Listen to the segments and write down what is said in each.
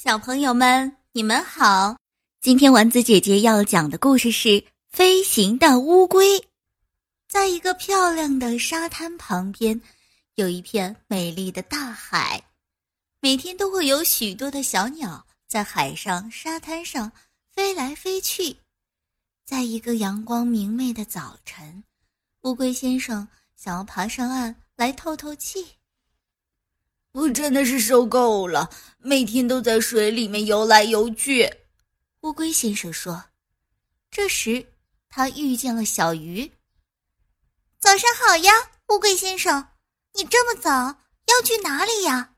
小朋友们，你们好！今天丸子姐姐要讲的故事是《飞行的乌龟》。在一个漂亮的沙滩旁边，有一片美丽的大海，每天都会有许多的小鸟在海上、沙滩上飞来飞去。在一个阳光明媚的早晨，乌龟先生想要爬上岸来透透气。我真的是受够了，每天都在水里面游来游去。乌龟先生说：“这时，他遇见了小鱼。早上好呀，乌龟先生，你这么早要去哪里呀？”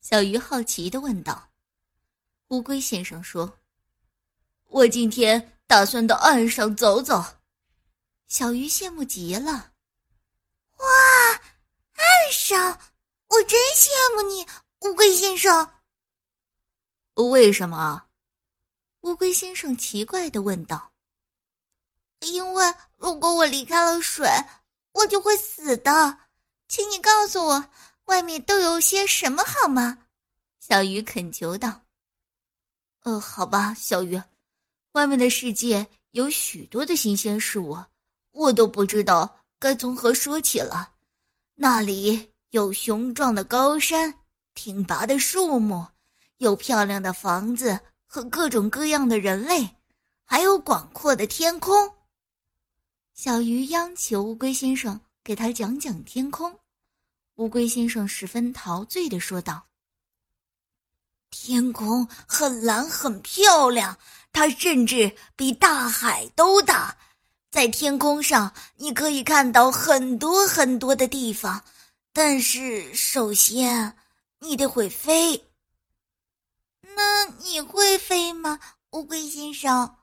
小鱼好奇的问道。乌龟先生说：“我今天打算到岸上走走。”小鱼羡慕极了。哇，岸上！我真羡慕你，乌龟先生。为什么？乌龟先生奇怪的问道。因为如果我离开了水，我就会死的。请你告诉我，外面都有些什么好吗？小鱼恳求道。呃，好吧，小鱼，外面的世界有许多的新鲜事物，我都不知道该从何说起了。那里。有雄壮的高山、挺拔的树木，有漂亮的房子和各种各样的人类，还有广阔的天空。小鱼央求乌龟先生给他讲讲天空。乌龟先生十分陶醉的说道：“天空很蓝，很漂亮，它甚至比大海都大。在天空上，你可以看到很多很多的地方。”但是，首先你得会飞。那你会飞吗，乌龟先生？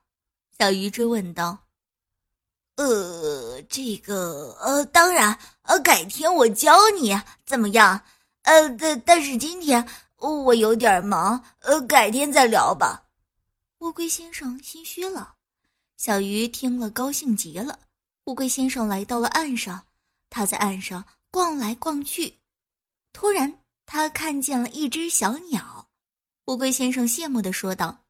小鱼追问道。呃，这个，呃，当然，呃，改天我教你，怎么样？呃，但但是今天我有点忙，呃，改天再聊吧。乌龟先生心虚了。小鱼听了，高兴极了。乌龟先生来到了岸上，他在岸上。逛来逛去，突然他看见了一只小鸟。乌龟先生羡慕的说道：“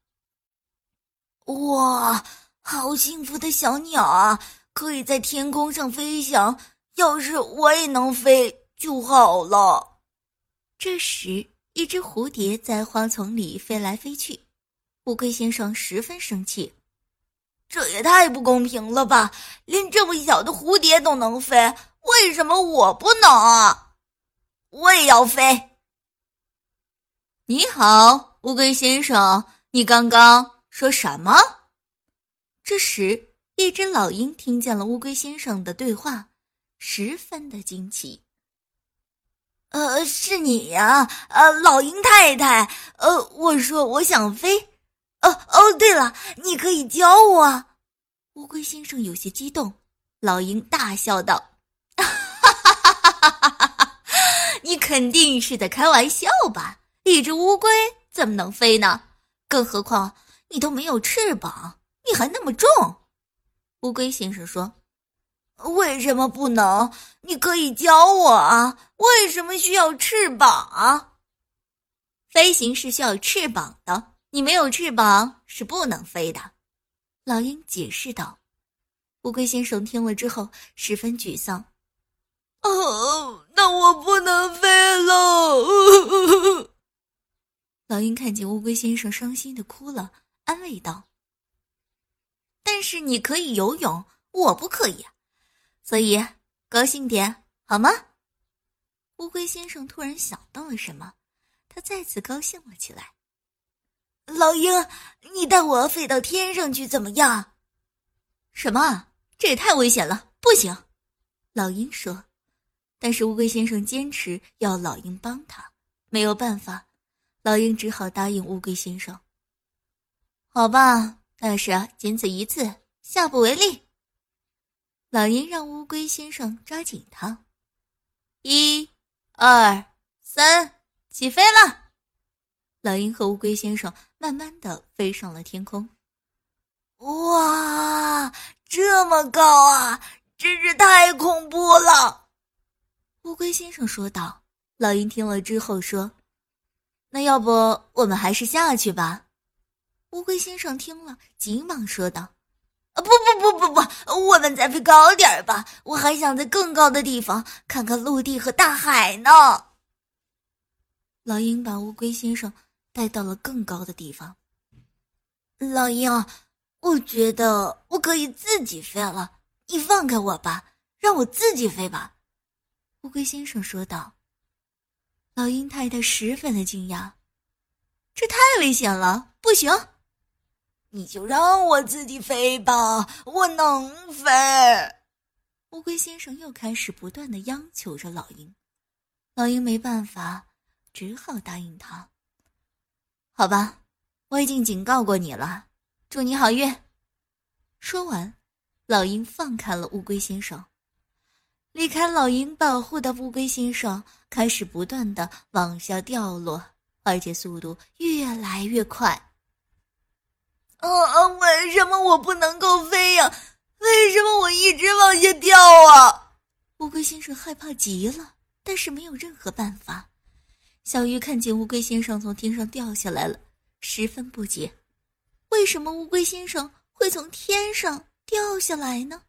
哇，好幸福的小鸟啊！可以在天空上飞翔。要是我也能飞就好了。”这时，一只蝴蝶在花丛里飞来飞去。乌龟先生十分生气：“这也太不公平了吧！连这么小的蝴蝶都能飞。”为什么我不能啊？我也要飞。你好，乌龟先生，你刚刚说什么？这时，一只老鹰听见了乌龟先生的对话，十分的惊奇。呃，是你呀，呃，老鹰太太。呃，我说我想飞。哦哦，对了，你可以教我。乌龟先生有些激动，老鹰大笑道。你肯定是在开玩笑吧？一只乌龟怎么能飞呢？更何况你都没有翅膀，你还那么重。乌龟先生说：“为什么不能？你可以教我啊！为什么需要翅膀？飞行是需要翅膀的，你没有翅膀是不能飞的。”老鹰解释道。乌龟先生听了之后十分沮丧。哦，我不能飞喽。老鹰看见乌龟先生伤心的哭了，安慰道：“但是你可以游泳，我不可以，所以高兴点好吗？”乌龟先生突然想到了什么，他再次高兴了起来。老鹰，你带我飞到天上去怎么样？什么？这也太危险了，不行。老鹰说。但是乌龟先生坚持要老鹰帮他，没有办法，老鹰只好答应乌龟先生。好吧，但是仅此一次，下不为例。老鹰让乌龟先生抓紧它，一、二、三，起飞了！老鹰和乌龟先生慢慢的飞上了天空。哇，这么高啊，真是太恐怖了！乌龟先生说道：“老鹰听了之后说，那要不我们还是下去吧？乌龟先生听了，急忙说道：“啊，不不不不不，我们再飞高点吧！我还想在更高的地方看看陆地和大海呢。”老鹰把乌龟先生带到了更高的地方。老鹰，我觉得我可以自己飞了，你放开我吧，让我自己飞吧。”乌龟先生说道。老鹰太太十分的惊讶，这太危险了，不行！你就让我自己飞吧，我能飞。乌龟先生又开始不断的央求着老鹰，老鹰没办法，只好答应他。好吧，我已经警告过你了，祝你好运。说完，老鹰放开了乌龟先生。离开老鹰保护的乌龟先生开始不断的往下掉落，而且速度越来越快。啊啊！为什么我不能够飞呀？为什么我一直往下掉啊？乌龟先生害怕极了，但是没有任何办法。小鱼看见乌龟先生从天上掉下来了，十分不解：为什么乌龟先生会从天上掉下来呢？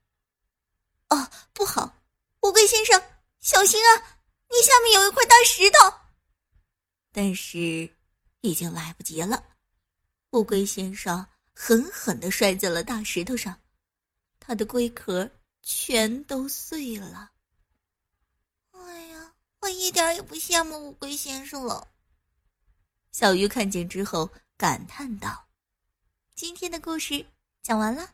哦，不好！乌龟先生，小心啊！你下面有一块大石头。但是，已经来不及了。乌龟先生狠狠的摔在了大石头上，他的龟壳全都碎了。哎呀，我一点也不羡慕乌龟先生了。小鱼看见之后感叹道：“今天的故事讲完了。”